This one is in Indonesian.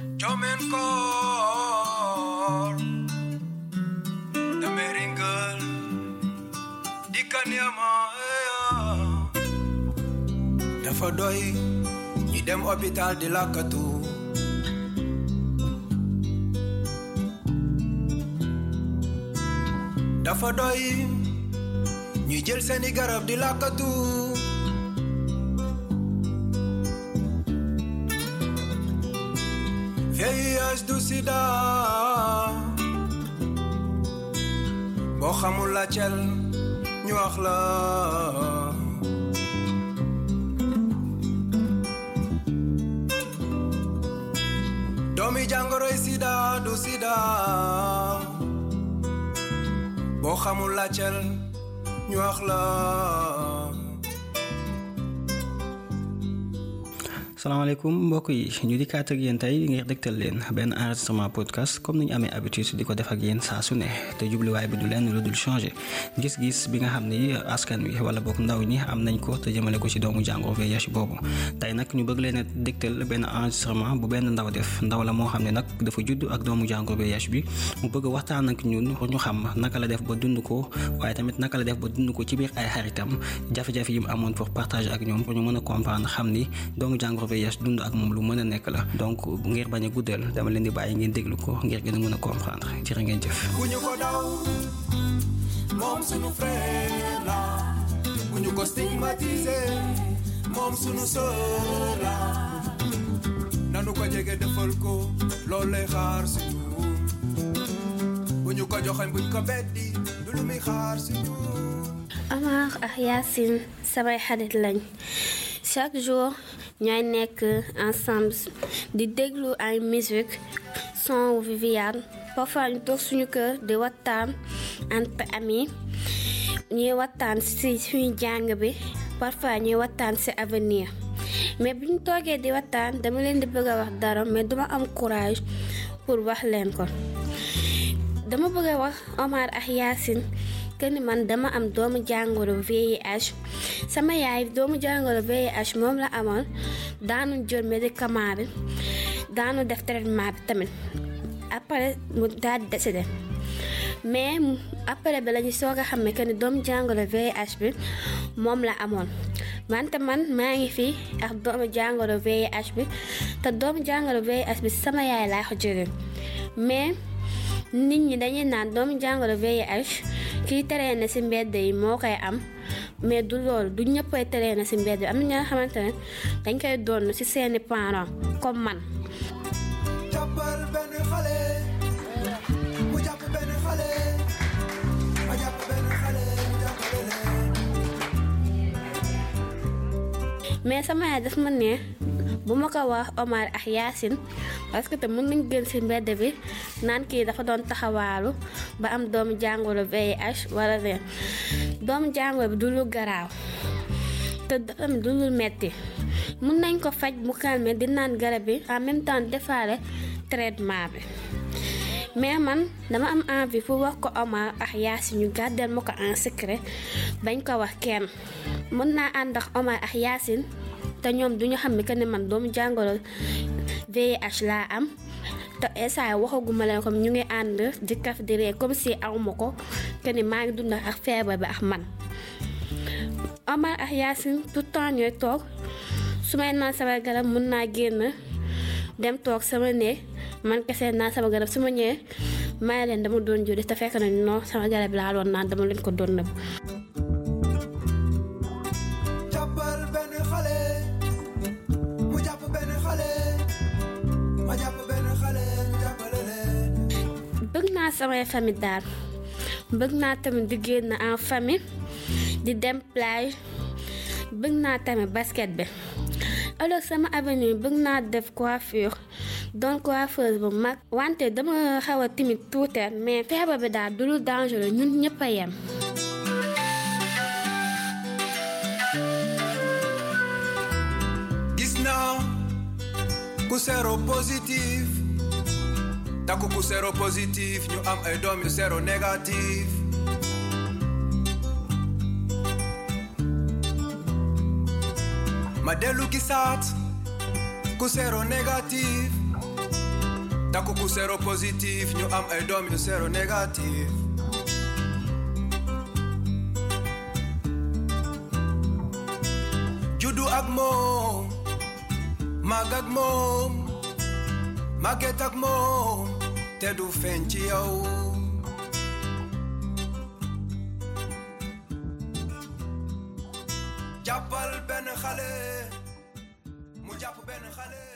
Jomen kor The meringal Di kanyama Dafa doy ñi dem hôpital di lakkatu Dafa doy ñi jël seeni garab di lakkatu VIH du sida boo xamul la cel ñu wax la. Doomi jàngoroy sida du sida boo la cel la salaamaaleykum mbokk yi. Ñu di kaat ak yéen tey ngir dégtal leen benn enregistrement podcast comme ni ñu amee habitude di ko def ak yéen saa su ne. Te jubluwaay bi du leen lu dul changer. Gis-gis bi nga xam ni askan wi wala boog ndaw ñi am nañ ko te jëmale ko ci doomu jàngoro VIH boobu. Tey nag ñu bëgg leen a dégtal benn enregistrement bu benn ndaw def. Ndaw la moo xam ne nag dafa judd ak doomu jàngoro VIH bi. Mu bëgg waxtaan ak ñun ñu xam naka la def ba dund ko waaye tamit naka la def ba dund ko ci biir ay xaritam. Jafe-jafe yi mu amoon pour partager ak ñoom pour ñu mën a comprendre xam ni doomu jàngoro VIH dund ak moom lu mën a nekk la donc ngir bañ a guddal dama leen di bàyyi ngeen déglu ko ngir gën a mën a comprendre jërë ngeen jëf. ko daw moom sunu frère la ko stigmatiser moom sunu sœur la nanu ko jege defal ko loolu lay xaar si ñun bu ñu ko buñ ko beddi du lu muy xaar si ñun Amar ak Yacine samay xarit lañ chaque jour ñooy nekk ensemble di déglu ay musique son Viviane. Parfois ñu toog suñu kër di waxtaan entre amis ñuy waxtaan ci suñu jàng bi parfois ñuy waxtaan ci avenir. Mais bu ñu toogee di waxtaan dama leen di bëgg a wax dara mais duma am courage pour wax leen ko. Dama bëgg wax Omar ak Yacine ni man dama am doomu jàngoro VIH sama yaay doomu jàngoro VIH moom la amoon daanu jël médicament bi daanu def traitement bi tamit après mu daal di décédé mais après bi la ñu soog a xam ne que ni doomu jàngoro VIH bi moom la amoon wante man maa ngi fi ak doomu jàngoro VIH bi te doomu jàngoro VIH bi sama yaay laa ko jëlee mais nit ñi dañuy naan doomu jàngoro VIH kiy teree na ci mbedd yi moo koy am. Mais du loolu du ñëppay teree na ci mbedd am na ñoo xamante ne dañ koy doon ci seeni parents comme man. jàppal benn xale mu jàpp benn xale ma jàpp benn xale mu jàppale leen mais sama yaay daf ma ne. Bu ma ko wax Omar ak Yacine parce que te mën nañ gën ci mbedd bi naan kii dafa doon taxawaalu ba am doomu jàngoro VIH wala leen doomu jàngoro bi du lu garaaw te dafa du lu metti. Mën nañ ko faj mu calmer di naan garab bi en même temps defaale traitement bi. Mais man dama am envie pour wax ko Omar ak Yacine ñu gàddeel ma ko en secret bañ ko wax kenn. Mën naa ànd ak Omar ak Yacine te ñoom duñu xam ne que ne man doomu jàngoro VIH laa am te esaay waxaguma leen comme ñu ngi ànd di kaf di ree comme si awma ko que ni maa ngi dund ak feebar bi ak man. Omar ak Yacine tout temps sama garab mën naa dem toog sama néeg. Man kese naan sama garab su ma ñëwee may leen dama doon julli te fekk na non sama garab laa doon naan dama ko doon samay famille daal bëgg naa tamit di génn en famille di dem plage bëgg naa tamit basket bi. Alors sama avenue bëgg naa def coiffure. Doon coiffeuse bu mag. Wante dama xaw a timide tuuti mais feebar bi daal du lu dangereux ñun ñëpp a yem. gis naa ku positif takku ku sero positif ñu am ay doom yu sero négatif ma dellu gisaat ku sero négatif. Takku ku zero positief ñu am ay doom yu zero négatif juddu ak moom màgg ak moom màgget ak moom tɛ do fɛn tiyawo. jabal bɛ ni xale mujab bɛ ni.